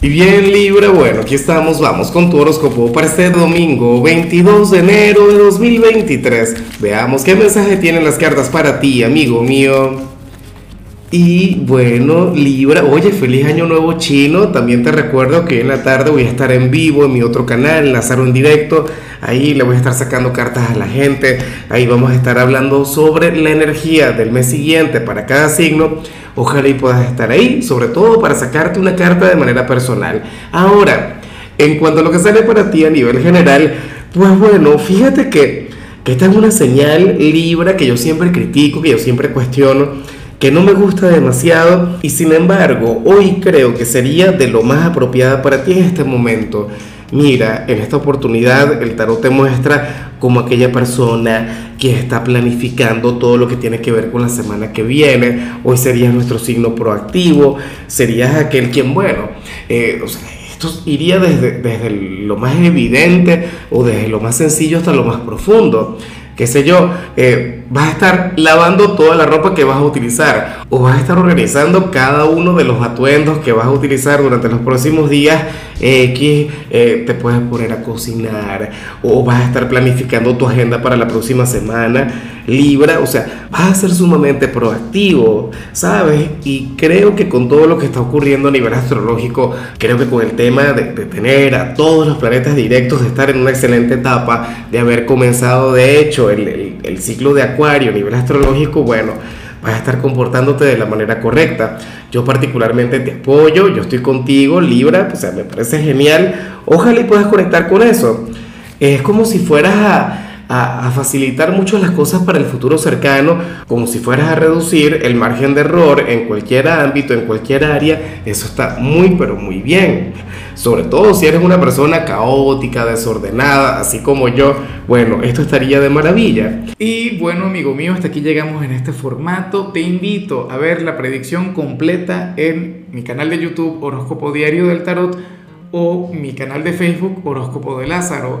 Y bien Libra, bueno, aquí estamos, vamos con tu horóscopo para este domingo 22 de enero de 2023. Veamos qué mensaje tienen las cartas para ti, amigo mío. Y bueno, Libra, oye, feliz año nuevo chino. También te recuerdo que en la tarde voy a estar en vivo en mi otro canal, Lázaro en directo. Ahí le voy a estar sacando cartas a la gente. Ahí vamos a estar hablando sobre la energía del mes siguiente para cada signo. Ojalá y puedas estar ahí, sobre todo para sacarte una carta de manera personal. Ahora, en cuanto a lo que sale para ti a nivel general, pues bueno, fíjate que, que esta es una señal Libra que yo siempre critico, que yo siempre cuestiono que no me gusta demasiado y sin embargo hoy creo que sería de lo más apropiada para ti en este momento. Mira, en esta oportunidad el tarot te muestra como aquella persona que está planificando todo lo que tiene que ver con la semana que viene. Hoy serías nuestro signo proactivo, serías aquel quien, bueno, eh, esto iría desde, desde lo más evidente o desde lo más sencillo hasta lo más profundo qué sé yo, eh, vas a estar lavando toda la ropa que vas a utilizar o vas a estar organizando cada uno de los atuendos que vas a utilizar durante los próximos días X, eh, te puedes poner a cocinar o vas a estar planificando tu agenda para la próxima semana. Libra, o sea, vas a ser sumamente proactivo, ¿sabes? Y creo que con todo lo que está ocurriendo a nivel astrológico, creo que con el tema de, tener a todos los planetas directos, de estar en una excelente etapa, de haber comenzado de hecho el, el ciclo de Acuario a nivel astrológico, bueno, vas a estar comportándote de la manera correcta. Yo particularmente te apoyo, yo estoy contigo, Libra, o sea, me parece genial. Ojalá y puedas conectar con eso. Es como si fueras a facilitar mucho las cosas para el futuro cercano, como si fueras a reducir el margen de error en cualquier ámbito, en cualquier área, eso está muy, pero muy bien. Sobre todo si eres una persona caótica, desordenada, así como yo, bueno, esto estaría de maravilla. Y bueno, amigo mío, hasta aquí llegamos en este formato. Te invito a ver la predicción completa en mi canal de YouTube Horóscopo Diario del Tarot o mi canal de Facebook Horóscopo de Lázaro.